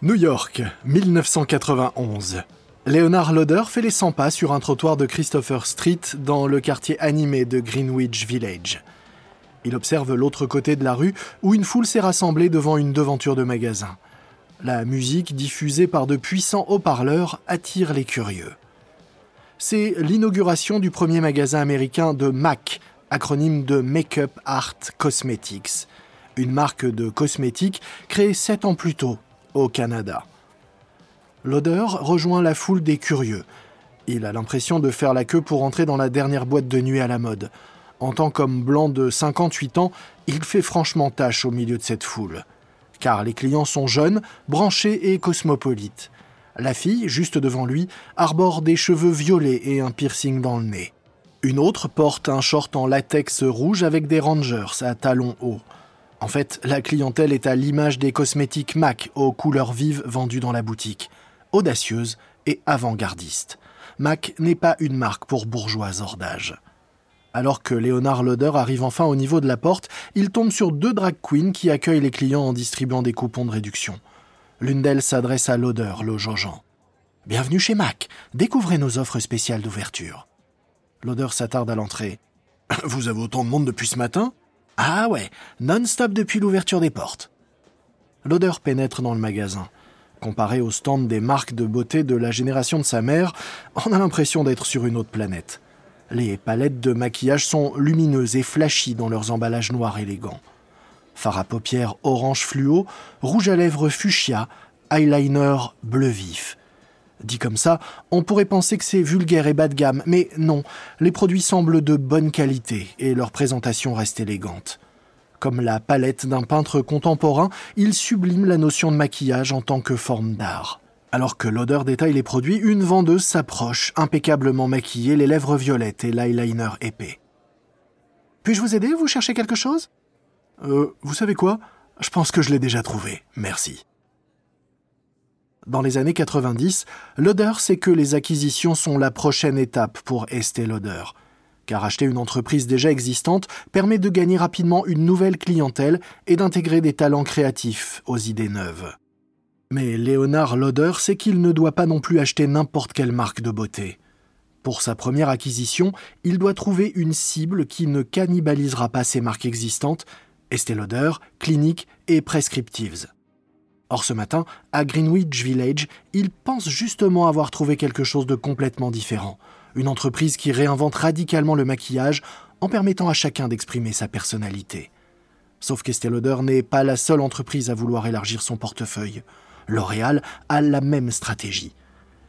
New York, 1991. Leonard Lauder fait les 100 pas sur un trottoir de Christopher Street dans le quartier animé de Greenwich Village. Il observe l'autre côté de la rue où une foule s'est rassemblée devant une devanture de magasin. La musique diffusée par de puissants haut-parleurs attire les curieux. C'est l'inauguration du premier magasin américain de MAC, acronyme de Makeup Art Cosmetics, une marque de cosmétiques créée sept ans plus tôt au Canada. L'odeur rejoint la foule des curieux. Il a l'impression de faire la queue pour entrer dans la dernière boîte de nuit à la mode. En tant qu'homme blanc de 58 ans, il fait franchement tâche au milieu de cette foule. Car les clients sont jeunes, branchés et cosmopolites. La fille, juste devant lui, arbore des cheveux violets et un piercing dans le nez. Une autre porte un short en latex rouge avec des rangers à talons hauts. En fait, la clientèle est à l'image des cosmétiques MAC aux couleurs vives vendues dans la boutique, audacieuse et avant-gardiste. MAC n'est pas une marque pour bourgeois hors d'âge. Alors que Léonard Loder arrive enfin au niveau de la porte, il tombe sur deux drag queens qui accueillent les clients en distribuant des coupons de réduction. L'une d'elles s'adresse à Loder, le Jean. Bienvenue chez Mac, découvrez nos offres spéciales d'ouverture. Loder s'attarde à l'entrée. Vous avez autant de monde depuis ce matin? Ah ouais, non-stop depuis l'ouverture des portes. L'odeur pénètre dans le magasin. Comparé au stand des marques de beauté de la génération de sa mère, on a l'impression d'être sur une autre planète. Les palettes de maquillage sont lumineuses et flashy dans leurs emballages noirs élégants. Fard à paupières orange fluo, rouge à lèvres fuchsia, eyeliner bleu vif. Dit comme ça, on pourrait penser que c'est vulgaire et bas de gamme, mais non, les produits semblent de bonne qualité et leur présentation reste élégante. Comme la palette d'un peintre contemporain, il sublime la notion de maquillage en tant que forme d'art. Alors que l'odeur détaille les produits, une vendeuse s'approche, impeccablement maquillée, les lèvres violettes et l'eyeliner épais. Puis-je vous aider Vous cherchez quelque chose? Euh, vous savez quoi? Je pense que je l'ai déjà trouvé. Merci. Dans les années 90, l'odeur sait que les acquisitions sont la prochaine étape pour Estée Lauder. Car acheter une entreprise déjà existante permet de gagner rapidement une nouvelle clientèle et d'intégrer des talents créatifs aux idées neuves. Mais Léonard Lauder sait qu'il ne doit pas non plus acheter n'importe quelle marque de beauté. Pour sa première acquisition, il doit trouver une cible qui ne cannibalisera pas ses marques existantes, Estée Lauder, Clinique et Prescriptives. Or ce matin, à Greenwich Village, il pense justement avoir trouvé quelque chose de complètement différent. Une entreprise qui réinvente radicalement le maquillage en permettant à chacun d'exprimer sa personnalité. Sauf qu'Estée Lauder n'est pas la seule entreprise à vouloir élargir son portefeuille. L'Oréal a la même stratégie.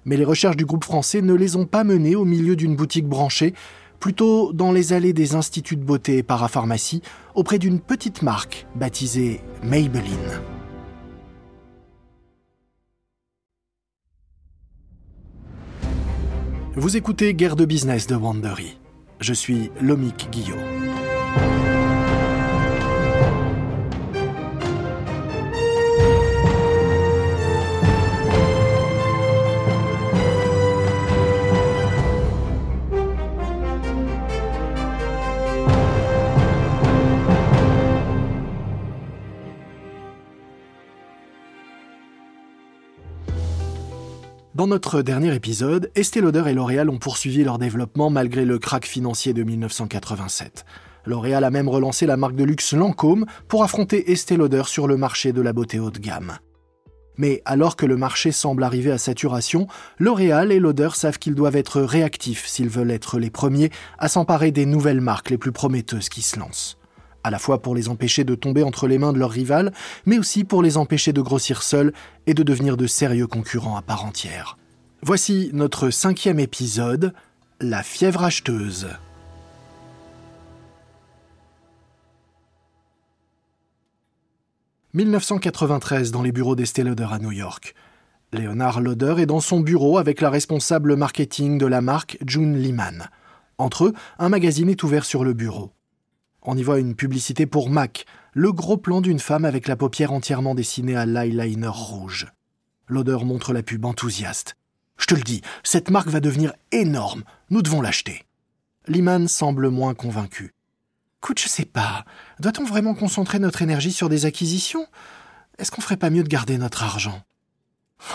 Mais les recherches du groupe français ne les ont pas menées au milieu d'une boutique branchée, plutôt dans les allées des instituts de beauté et parapharmacie, auprès d'une petite marque baptisée Maybelline. Vous écoutez Guerre de business de Wandery. Je suis Lomik Guillot. Dans notre dernier épisode, Estée Lauder et L'Oréal ont poursuivi leur développement malgré le krach financier de 1987. L'Oréal a même relancé la marque de luxe Lancôme pour affronter Estée Lauder sur le marché de la beauté haut de gamme. Mais alors que le marché semble arriver à saturation, L'Oréal et Lauder savent qu'ils doivent être réactifs s'ils veulent être les premiers à s'emparer des nouvelles marques les plus prometteuses qui se lancent à la fois pour les empêcher de tomber entre les mains de leurs rivales, mais aussi pour les empêcher de grossir seuls et de devenir de sérieux concurrents à part entière. Voici notre cinquième épisode, La fièvre acheteuse. « 1993 dans les bureaux d'Estée Lauder à New York. Leonard Lauder est dans son bureau avec la responsable marketing de la marque, June Lehman. Entre eux, un magazine est ouvert sur le bureau. On y voit une publicité pour Mac, le gros plan d'une femme avec la paupière entièrement dessinée à l'eyeliner rouge. L'odeur montre la pub enthousiaste. Je te le dis, cette marque va devenir énorme. Nous devons l'acheter. Liman semble moins convaincu. Écoute, je sais pas. Doit-on vraiment concentrer notre énergie sur des acquisitions? Est-ce qu'on ferait pas mieux de garder notre argent?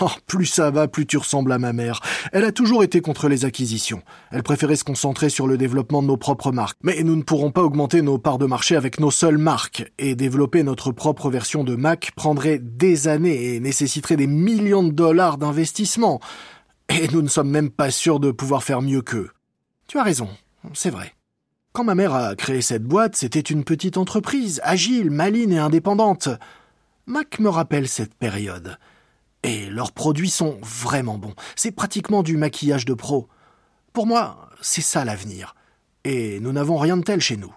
Oh, plus ça va, plus tu ressembles à ma mère. Elle a toujours été contre les acquisitions. Elle préférait se concentrer sur le développement de nos propres marques. Mais nous ne pourrons pas augmenter nos parts de marché avec nos seules marques. Et développer notre propre version de Mac prendrait des années et nécessiterait des millions de dollars d'investissement. Et nous ne sommes même pas sûrs de pouvoir faire mieux qu'eux. Tu as raison, c'est vrai. Quand ma mère a créé cette boîte, c'était une petite entreprise, agile, maligne et indépendante. Mac me rappelle cette période. Et leurs produits sont vraiment bons. C'est pratiquement du maquillage de pro. Pour moi, c'est ça l'avenir. Et nous n'avons rien de tel chez nous.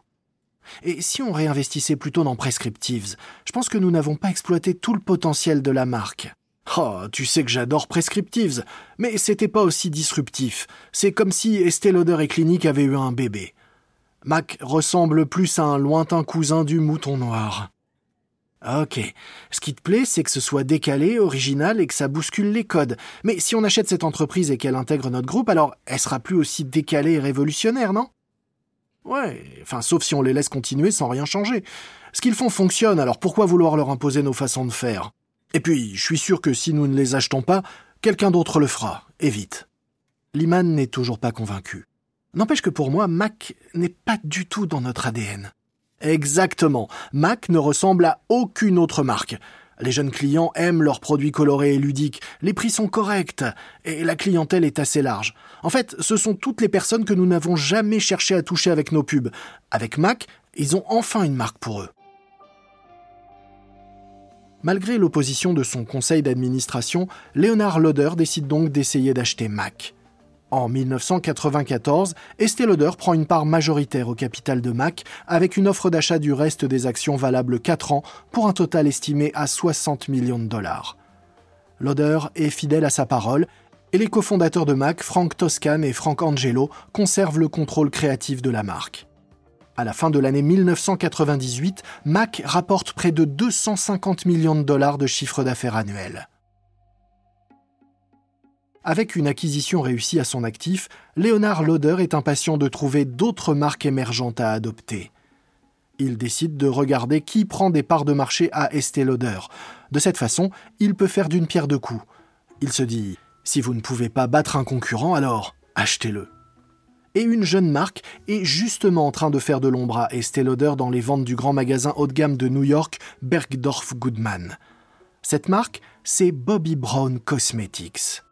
Et si on réinvestissait plutôt dans Prescriptives, je pense que nous n'avons pas exploité tout le potentiel de la marque. Oh, tu sais que j'adore Prescriptives, mais c'était pas aussi disruptif. C'est comme si Estée Lauder et Clinique avaient eu un bébé. Mac ressemble plus à un lointain cousin du mouton noir. Ok. Ce qui te plaît, c'est que ce soit décalé, original et que ça bouscule les codes. Mais si on achète cette entreprise et qu'elle intègre notre groupe, alors elle sera plus aussi décalée et révolutionnaire, non? Ouais, enfin sauf si on les laisse continuer sans rien changer. Ce qu'ils font fonctionne, alors pourquoi vouloir leur imposer nos façons de faire? Et puis, je suis sûr que si nous ne les achetons pas, quelqu'un d'autre le fera, et vite. Liman n'est toujours pas convaincu. N'empêche que pour moi, Mac n'est pas du tout dans notre ADN. Exactement. Mac ne ressemble à aucune autre marque. Les jeunes clients aiment leurs produits colorés et ludiques, les prix sont corrects, et la clientèle est assez large. En fait, ce sont toutes les personnes que nous n'avons jamais cherché à toucher avec nos pubs. Avec Mac, ils ont enfin une marque pour eux. Malgré l'opposition de son conseil d'administration, Leonard Lauder décide donc d'essayer d'acheter Mac. En 1994, Estée Lauder prend une part majoritaire au capital de Mac avec une offre d'achat du reste des actions valable 4 ans pour un total estimé à 60 millions de dollars. Lauder est fidèle à sa parole et les cofondateurs de Mac, Frank Toscan et Frank Angelo, conservent le contrôle créatif de la marque. À la fin de l'année 1998, Mac rapporte près de 250 millions de dollars de chiffre d'affaires annuel. Avec une acquisition réussie à son actif, Léonard Lauder est impatient de trouver d'autres marques émergentes à adopter. Il décide de regarder qui prend des parts de marché à Estée Lauder. De cette façon, il peut faire d'une pierre deux coups. Il se dit si vous ne pouvez pas battre un concurrent, alors achetez-le. Et une jeune marque est justement en train de faire de l'ombre à Estée Lauder dans les ventes du grand magasin haut de gamme de New York, Bergdorf Goodman. Cette marque, c'est Bobby Brown Cosmetics.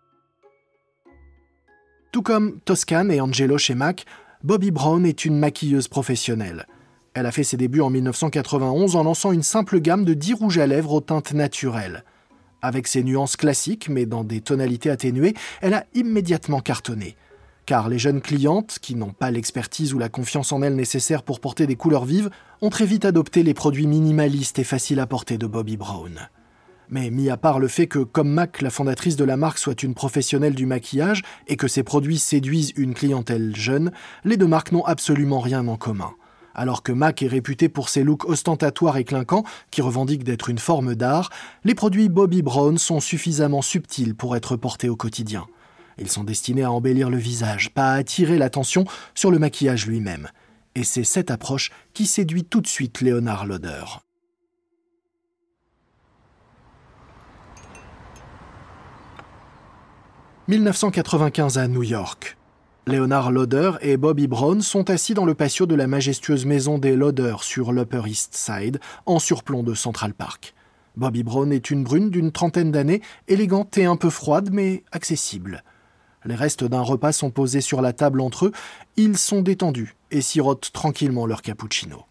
Tout comme Toscan et Angelo chez MAC, Bobby Brown est une maquilleuse professionnelle. Elle a fait ses débuts en 1991 en lançant une simple gamme de 10 rouges à lèvres aux teintes naturelles. Avec ses nuances classiques, mais dans des tonalités atténuées, elle a immédiatement cartonné. Car les jeunes clientes, qui n'ont pas l'expertise ou la confiance en elles nécessaires pour porter des couleurs vives, ont très vite adopté les produits minimalistes et faciles à porter de Bobby Brown. Mais mis à part le fait que, comme Mac, la fondatrice de la marque, soit une professionnelle du maquillage et que ses produits séduisent une clientèle jeune, les deux marques n'ont absolument rien en commun. Alors que Mac est réputé pour ses looks ostentatoires et clinquants, qui revendiquent d'être une forme d'art, les produits Bobby Brown sont suffisamment subtils pour être portés au quotidien. Ils sont destinés à embellir le visage, pas à attirer l'attention sur le maquillage lui-même. Et c'est cette approche qui séduit tout de suite Léonard Lauder. 1995 à New York. Leonard Lauder et Bobby Brown sont assis dans le patio de la majestueuse maison des Lauder sur l'Upper East Side, en surplomb de Central Park. Bobby Brown est une brune d'une trentaine d'années, élégante et un peu froide, mais accessible. Les restes d'un repas sont posés sur la table entre eux, ils sont détendus et sirotent tranquillement leur cappuccino.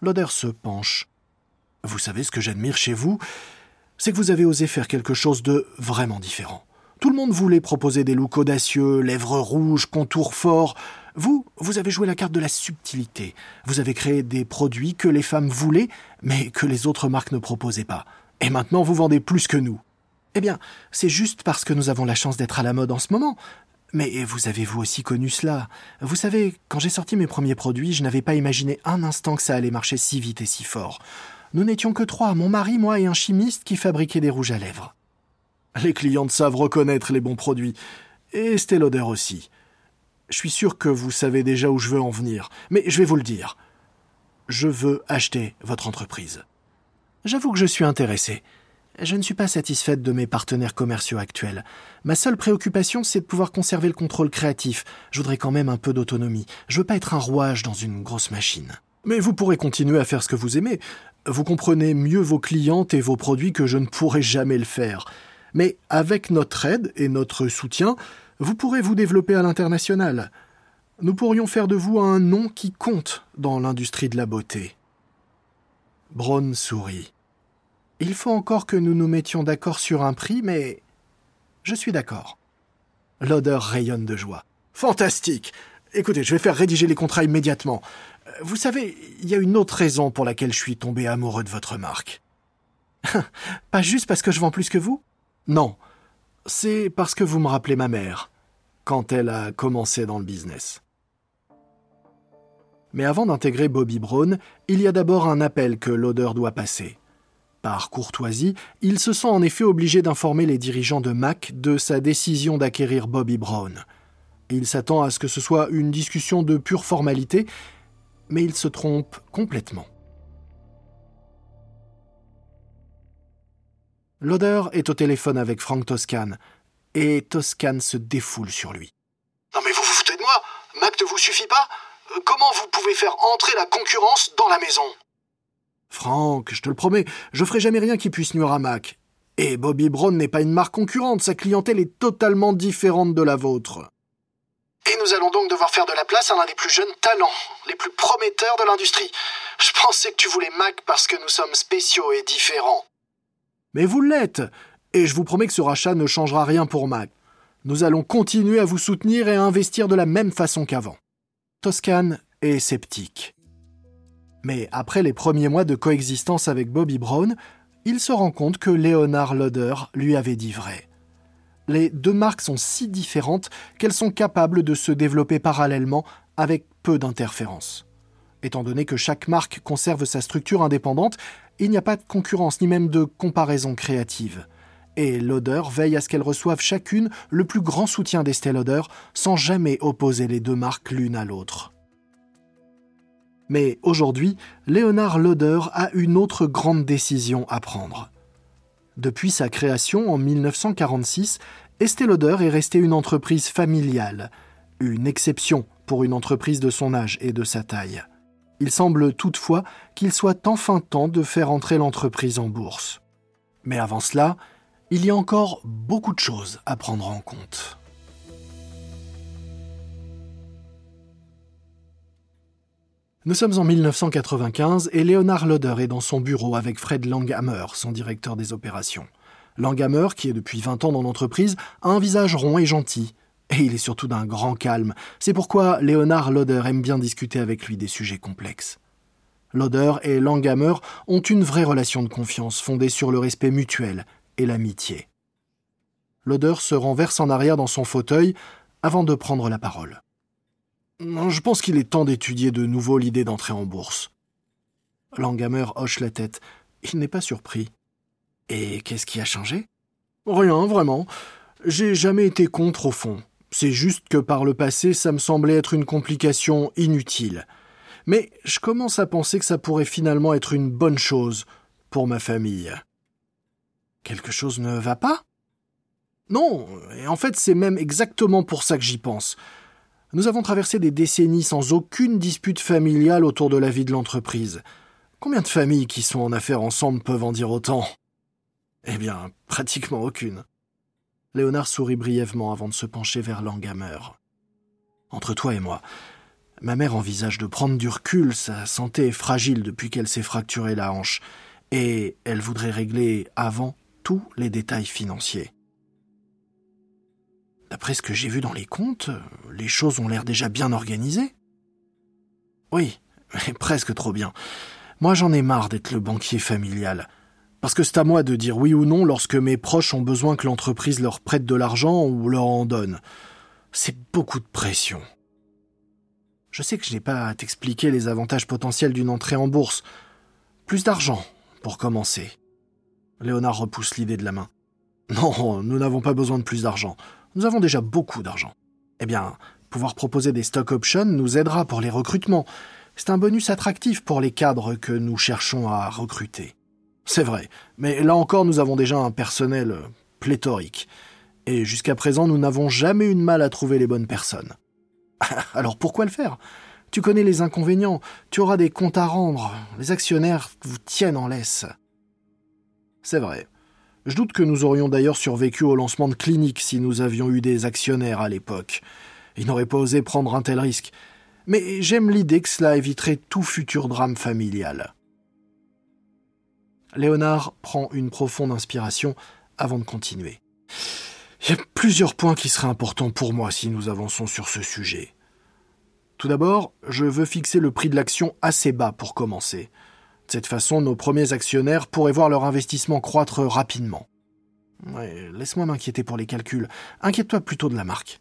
Lauder se penche. Vous savez ce que j'admire chez vous? C'est que vous avez osé faire quelque chose de vraiment différent. Tout le monde voulait proposer des looks audacieux, lèvres rouges, contours forts. Vous, vous avez joué la carte de la subtilité. Vous avez créé des produits que les femmes voulaient, mais que les autres marques ne proposaient pas. Et maintenant, vous vendez plus que nous. Eh bien, c'est juste parce que nous avons la chance d'être à la mode en ce moment. Mais vous avez vous aussi connu cela? Vous savez, quand j'ai sorti mes premiers produits, je n'avais pas imaginé un instant que ça allait marcher si vite et si fort. Nous n'étions que trois, mon mari, moi et un chimiste qui fabriquait des rouges à lèvres. Les clientes savent reconnaître les bons produits. Et Estée Lauder aussi. Je suis sûr que vous savez déjà où je veux en venir, mais je vais vous le dire. Je veux acheter votre entreprise. J'avoue que je suis intéressé. Je ne suis pas satisfaite de mes partenaires commerciaux actuels. Ma seule préoccupation, c'est de pouvoir conserver le contrôle créatif. Je voudrais quand même un peu d'autonomie. Je veux pas être un rouage dans une grosse machine. Mais vous pourrez continuer à faire ce que vous aimez. Vous comprenez mieux vos clientes et vos produits que je ne pourrai jamais le faire. Mais avec notre aide et notre soutien, vous pourrez vous développer à l'international. Nous pourrions faire de vous un nom qui compte dans l'industrie de la beauté. Braun sourit. Il faut encore que nous nous mettions d'accord sur un prix, mais je suis d'accord. L'odeur rayonne de joie. Fantastique. Écoutez, je vais faire rédiger les contrats immédiatement. Vous savez, il y a une autre raison pour laquelle je suis tombé amoureux de votre marque. Pas juste parce que je vends plus que vous Non. C'est parce que vous me rappelez ma mère, quand elle a commencé dans le business. Mais avant d'intégrer Bobby Brown, il y a d'abord un appel que l'odeur doit passer. Par courtoisie, il se sent en effet obligé d'informer les dirigeants de Mac de sa décision d'acquérir Bobby Brown. Il s'attend à ce que ce soit une discussion de pure formalité, mais il se trompe complètement. L'odeur est au téléphone avec Frank Toscan, et Toscan se défoule sur lui. Non mais vous vous foutez de moi Mac ne vous suffit pas Comment vous pouvez faire entrer la concurrence dans la maison? Franck, je te le promets, je ferai jamais rien qui puisse nuire à Mac. Et Bobby Brown n'est pas une marque concurrente, sa clientèle est totalement différente de la vôtre. Et nous allons donc devoir faire de la place à l'un des plus jeunes talents, les plus prometteurs de l'industrie. Je pensais que tu voulais Mac parce que nous sommes spéciaux et différents. Mais vous l'êtes, et je vous promets que ce rachat ne changera rien pour Mac. Nous allons continuer à vous soutenir et à investir de la même façon qu'avant. Toscane est sceptique. Mais après les premiers mois de coexistence avec Bobby Brown, il se rend compte que Leonard Loder lui avait dit vrai. Les deux marques sont si différentes qu'elles sont capables de se développer parallèlement avec peu d'interférences. Étant donné que chaque marque conserve sa structure indépendante, il n'y a pas de concurrence ni même de comparaison créative. Et Loder veille à ce qu'elles reçoivent chacune le plus grand soutien d'Estée Lauder sans jamais opposer les deux marques l'une à l'autre. Mais aujourd'hui, Léonard Loder a une autre grande décision à prendre. Depuis sa création en 1946, Estée est restée une entreprise familiale, une exception pour une entreprise de son âge et de sa taille. Il semble toutefois qu'il soit enfin temps de faire entrer l'entreprise en bourse. Mais avant cela, il y a encore beaucoup de choses à prendre en compte. Nous sommes en 1995 et Leonard Loder est dans son bureau avec Fred Langhammer, son directeur des opérations. Langhammer, qui est depuis 20 ans dans l'entreprise, a un visage rond et gentil. Et il est surtout d'un grand calme. C'est pourquoi Leonard Loder aime bien discuter avec lui des sujets complexes. Loder et Langhammer ont une vraie relation de confiance fondée sur le respect mutuel et l'amitié. Loder se renverse en arrière dans son fauteuil avant de prendre la parole. Je pense qu'il est temps d'étudier de nouveau l'idée d'entrer en bourse. Langhammer hoche la tête. Il n'est pas surpris. Et qu'est-ce qui a changé? Rien, vraiment. J'ai jamais été contre au fond. C'est juste que par le passé, ça me semblait être une complication inutile. Mais je commence à penser que ça pourrait finalement être une bonne chose pour ma famille. Quelque chose ne va pas? Non, et en fait c'est même exactement pour ça que j'y pense. Nous avons traversé des décennies sans aucune dispute familiale autour de la vie de l'entreprise. Combien de familles qui sont en affaires ensemble peuvent en dire autant? Eh bien, pratiquement aucune. Léonard sourit brièvement avant de se pencher vers Langhammer. Entre toi et moi, ma mère envisage de prendre du recul, sa santé est fragile depuis qu'elle s'est fracturée la hanche, et elle voudrait régler avant tous les détails financiers. D'après ce que j'ai vu dans les comptes, les choses ont l'air déjà bien organisées. Oui, presque trop bien. Moi j'en ai marre d'être le banquier familial. Parce que c'est à moi de dire oui ou non lorsque mes proches ont besoin que l'entreprise leur prête de l'argent ou leur en donne. C'est beaucoup de pression. Je sais que je n'ai pas à t'expliquer les avantages potentiels d'une entrée en bourse. Plus d'argent, pour commencer. Léonard repousse l'idée de la main. Non, nous n'avons pas besoin de plus d'argent. Nous avons déjà beaucoup d'argent. Eh bien, pouvoir proposer des stock options nous aidera pour les recrutements. C'est un bonus attractif pour les cadres que nous cherchons à recruter. C'est vrai, mais là encore nous avons déjà un personnel euh, pléthorique. Et jusqu'à présent nous n'avons jamais eu de mal à trouver les bonnes personnes. Alors pourquoi le faire? Tu connais les inconvénients, tu auras des comptes à rendre, les actionnaires vous tiennent en laisse. C'est vrai. Je doute que nous aurions d'ailleurs survécu au lancement de clinique si nous avions eu des actionnaires à l'époque. Ils n'auraient pas osé prendre un tel risque. Mais j'aime l'idée que cela éviterait tout futur drame familial. Léonard prend une profonde inspiration avant de continuer. Il y a plusieurs points qui seraient importants pour moi si nous avançons sur ce sujet. Tout d'abord, je veux fixer le prix de l'action assez bas pour commencer. De cette façon, nos premiers actionnaires pourraient voir leur investissement croître rapidement. laisse-moi m'inquiéter pour les calculs. Inquiète-toi plutôt de la marque.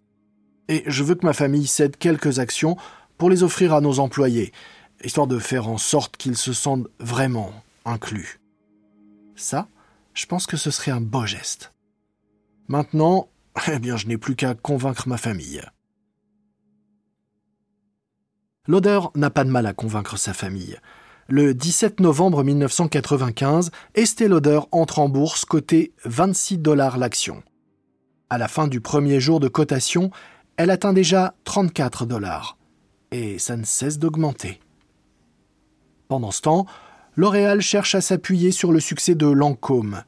Et je veux que ma famille cède quelques actions pour les offrir à nos employés, histoire de faire en sorte qu'ils se sentent vraiment inclus. Ça, je pense que ce serait un beau geste. Maintenant, eh bien, je n'ai plus qu'à convaincre ma famille. L'odeur n'a pas de mal à convaincre sa famille. Le 17 novembre 1995, Estée Lauder entre en bourse côté 26 dollars l'action. À la fin du premier jour de cotation, elle atteint déjà 34 dollars. Et ça ne cesse d'augmenter. Pendant ce temps, L'Oréal cherche à s'appuyer sur le succès de Lancôme.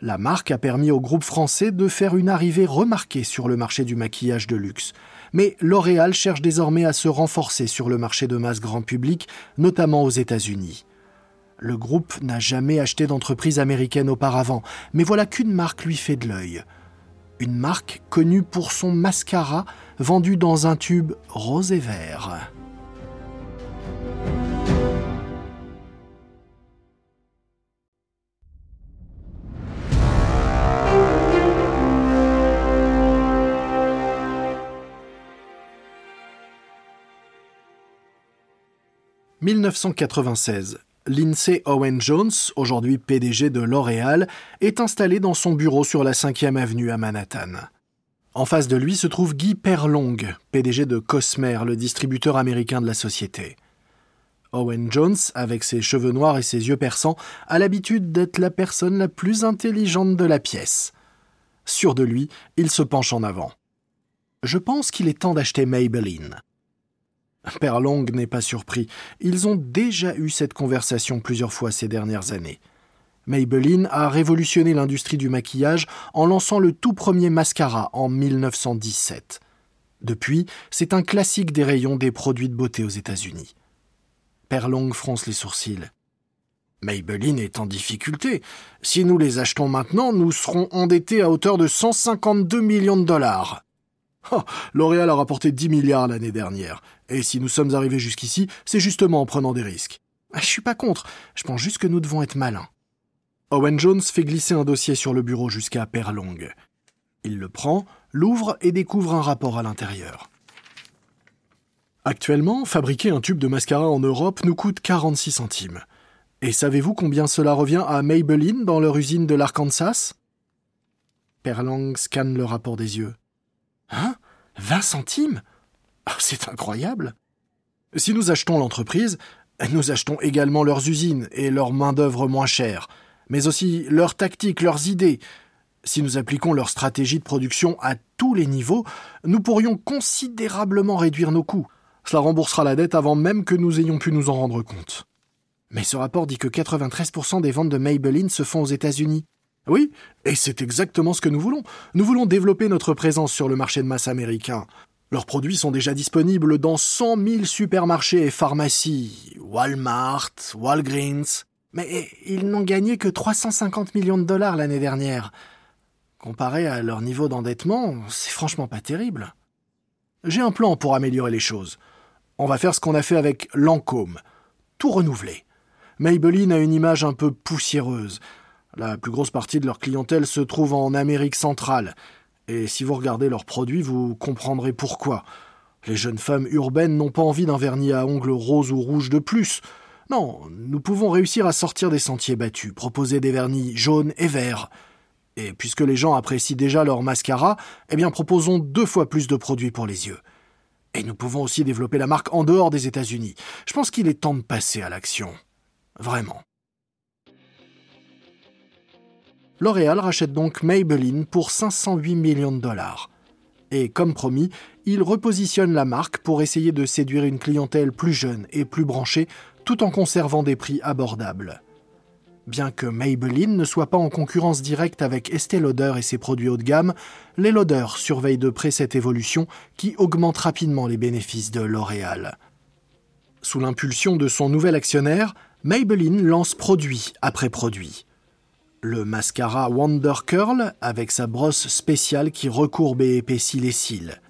La marque a permis au groupe français de faire une arrivée remarquée sur le marché du maquillage de luxe mais L'Oréal cherche désormais à se renforcer sur le marché de masse grand public, notamment aux États-Unis. Le groupe n'a jamais acheté d'entreprise américaine auparavant, mais voilà qu'une marque lui fait de l'œil. Une marque connue pour son mascara vendu dans un tube rose et vert. 1996. Lindsay Owen Jones, aujourd'hui PDG de L'Oréal, est installé dans son bureau sur la 5e avenue à Manhattan. En face de lui se trouve Guy Perlong, PDG de Cosmer, le distributeur américain de la société. Owen Jones, avec ses cheveux noirs et ses yeux perçants, a l'habitude d'être la personne la plus intelligente de la pièce. Sûr de lui, il se penche en avant. Je pense qu'il est temps d'acheter Maybelline. Père Long n'est pas surpris. Ils ont déjà eu cette conversation plusieurs fois ces dernières années. Maybelline a révolutionné l'industrie du maquillage en lançant le tout premier mascara en 1917. Depuis, c'est un classique des rayons des produits de beauté aux États-Unis. Père Long fronce les sourcils. Maybelline est en difficulté. Si nous les achetons maintenant, nous serons endettés à hauteur de 152 millions de dollars. Oh, L'Oréal a rapporté 10 milliards l'année dernière. Et si nous sommes arrivés jusqu'ici, c'est justement en prenant des risques. Ah, je suis pas contre, je pense juste que nous devons être malins. Owen Jones fait glisser un dossier sur le bureau jusqu'à Perlong. Il le prend, l'ouvre et découvre un rapport à l'intérieur. Actuellement, fabriquer un tube de mascara en Europe nous coûte 46 centimes. Et savez-vous combien cela revient à Maybelline dans leur usine de l'Arkansas? Perlong scanne le rapport des yeux. Hein? 20 centimes? Ah, C'est incroyable. Si nous achetons l'entreprise, nous achetons également leurs usines et leurs main-d'œuvre moins chères, mais aussi leurs tactiques, leurs idées. Si nous appliquons leur stratégie de production à tous les niveaux, nous pourrions considérablement réduire nos coûts. Cela remboursera la dette avant même que nous ayons pu nous en rendre compte. Mais ce rapport dit que 93% des ventes de Maybelline se font aux États-Unis. Oui, et c'est exactement ce que nous voulons. Nous voulons développer notre présence sur le marché de masse américain. Leurs produits sont déjà disponibles dans 100 000 supermarchés et pharmacies, Walmart, Walgreens, mais ils n'ont gagné que 350 millions de dollars l'année dernière. Comparé à leur niveau d'endettement, c'est franchement pas terrible. J'ai un plan pour améliorer les choses. On va faire ce qu'on a fait avec Lancôme. Tout renouveler. Maybelline a une image un peu poussiéreuse. La plus grosse partie de leur clientèle se trouve en Amérique centrale, et si vous regardez leurs produits, vous comprendrez pourquoi. Les jeunes femmes urbaines n'ont pas envie d'un vernis à ongles rose ou rouge de plus. Non, nous pouvons réussir à sortir des sentiers battus, proposer des vernis jaunes et verts. Et puisque les gens apprécient déjà leur mascara, eh bien proposons deux fois plus de produits pour les yeux. Et nous pouvons aussi développer la marque en dehors des États-Unis. Je pense qu'il est temps de passer à l'action. Vraiment. L'Oréal rachète donc Maybelline pour 508 millions de dollars. Et comme promis, il repositionne la marque pour essayer de séduire une clientèle plus jeune et plus branchée tout en conservant des prix abordables. Bien que Maybelline ne soit pas en concurrence directe avec Estée Lauder et ses produits haut de gamme, les Lauder surveillent de près cette évolution qui augmente rapidement les bénéfices de L'Oréal. Sous l'impulsion de son nouvel actionnaire, Maybelline lance produit après produit. Le mascara Wonder Curl avec sa brosse spéciale qui recourbe et épaissit les cils.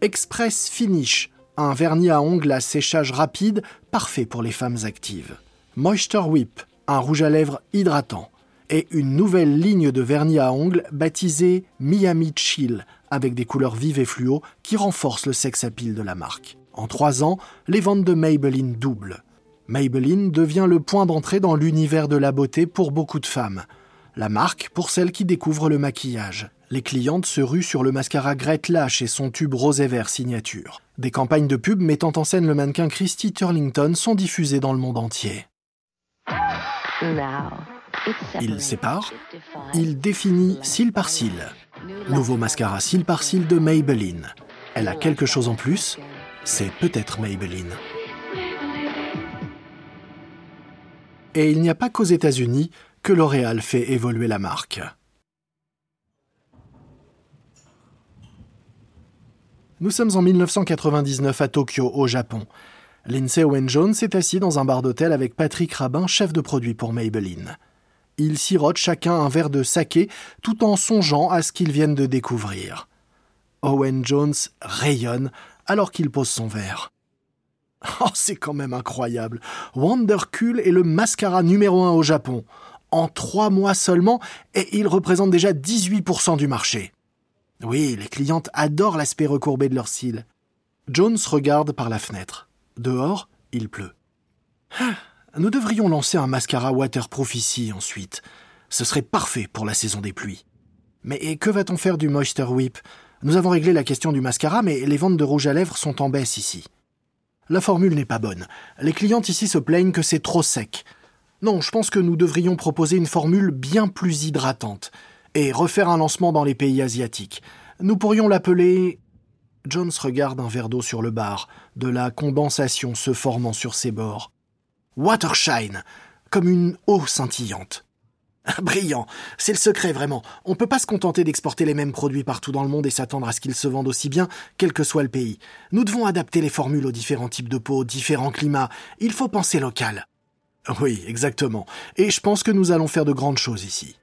Express Finish, un vernis à ongles à séchage rapide parfait pour les femmes actives. Moisture Whip, un rouge à lèvres hydratant et une nouvelle ligne de vernis à ongles baptisée Miami Chill avec des couleurs vives et fluo qui renforcent le sex appeal de la marque. En trois ans, les ventes de Maybelline doublent. Maybelline devient le point d'entrée dans l'univers de la beauté pour beaucoup de femmes. La marque pour celles qui découvrent le maquillage. Les clientes se ruent sur le mascara Great Lash et son tube rose et vert signature. Des campagnes de pub mettant en scène le mannequin Christy Turlington sont diffusées dans le monde entier. Il sépare, il définit cil par cil. Nouveau mascara cil par cil de Maybelline. Elle a quelque chose en plus, c'est peut-être Maybelline. Et il n'y a pas qu'aux États-Unis que L'Oréal fait évoluer la marque. Nous sommes en 1999 à Tokyo, au Japon. Lindsay Owen Jones est assis dans un bar d'hôtel avec Patrick Rabin, chef de produit pour Maybelline. Ils sirotent chacun un verre de saké tout en songeant à ce qu'ils viennent de découvrir. Owen Jones rayonne alors qu'il pose son verre. Oh, c'est quand même incroyable. Wondercool est le mascara numéro un au Japon. En trois mois seulement, et il représente déjà 18% du marché. Oui, les clientes adorent l'aspect recourbé de leurs cils. Jones regarde par la fenêtre. Dehors, il pleut. Ah, nous devrions lancer un mascara waterproof ici ensuite. Ce serait parfait pour la saison des pluies. Mais que va-t-on faire du Moisture Whip? Nous avons réglé la question du mascara, mais les ventes de rouge à lèvres sont en baisse ici. La formule n'est pas bonne. Les clientes ici se plaignent que c'est trop sec. Non, je pense que nous devrions proposer une formule bien plus hydratante et refaire un lancement dans les pays asiatiques. Nous pourrions l'appeler Jones regarde un verre d'eau sur le bar, de la condensation se formant sur ses bords. Watershine, comme une eau scintillante. Brillant, c'est le secret vraiment. On ne peut pas se contenter d'exporter les mêmes produits partout dans le monde et s'attendre à ce qu'ils se vendent aussi bien, quel que soit le pays. Nous devons adapter les formules aux différents types de peau, aux différents climats. Il faut penser local. Oui, exactement. Et je pense que nous allons faire de grandes choses ici.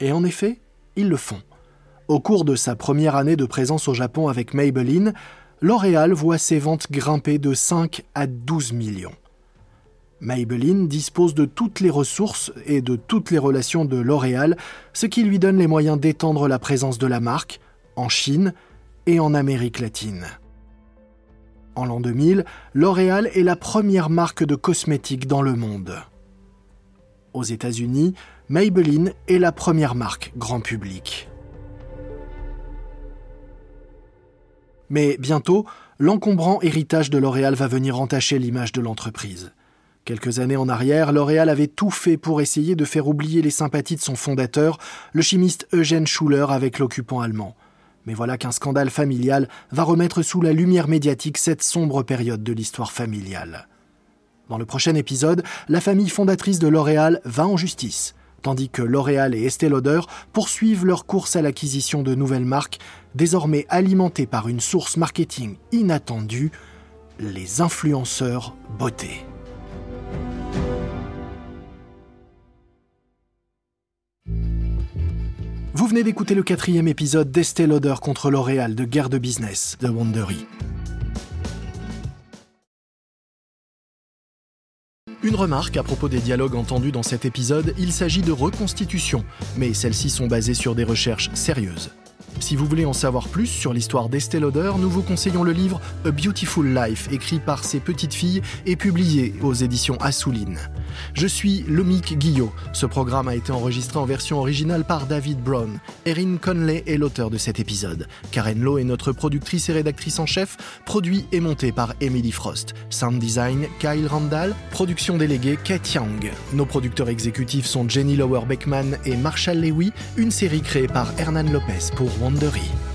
Et en effet, ils le font. Au cours de sa première année de présence au Japon avec Maybelline, L'Oréal voit ses ventes grimper de 5 à 12 millions. Maybelline dispose de toutes les ressources et de toutes les relations de L'Oréal, ce qui lui donne les moyens d'étendre la présence de la marque en Chine et en Amérique latine. En l'an 2000, L'Oréal est la première marque de cosmétiques dans le monde. Aux États-Unis, Maybelline est la première marque grand public. Mais bientôt, l'encombrant héritage de L'Oréal va venir entacher l'image de l'entreprise. Quelques années en arrière, L'Oréal avait tout fait pour essayer de faire oublier les sympathies de son fondateur, le chimiste Eugène Schuller avec l'occupant allemand. Mais voilà qu'un scandale familial va remettre sous la lumière médiatique cette sombre période de l'histoire familiale. Dans le prochain épisode, la famille fondatrice de L'Oréal va en justice tandis que L'Oréal et Estée Lauder poursuivent leur course à l'acquisition de nouvelles marques, désormais alimentées par une source marketing inattendue, les influenceurs beauté. Vous venez d'écouter le quatrième épisode d'Estée contre L'Oréal de Guerre de Business de Wondery. Une remarque à propos des dialogues entendus dans cet épisode, il s'agit de reconstitutions, mais celles-ci sont basées sur des recherches sérieuses. Si vous voulez en savoir plus sur l'histoire d'Estée Lauder, nous vous conseillons le livre A Beautiful Life, écrit par ses petites filles et publié aux éditions Assouline. Je suis Lomique Guillot. Ce programme a été enregistré en version originale par David Brown. Erin Conley est l'auteur de cet épisode. Karen Lowe est notre productrice et rédactrice en chef, produit et monté par Emily Frost. Sound design, Kyle Randall, production déléguée, Kate Young. Nos producteurs exécutifs sont Jenny Lower Beckman et Marshall Lewy, une série créée par Hernan Lopez pour Wandery.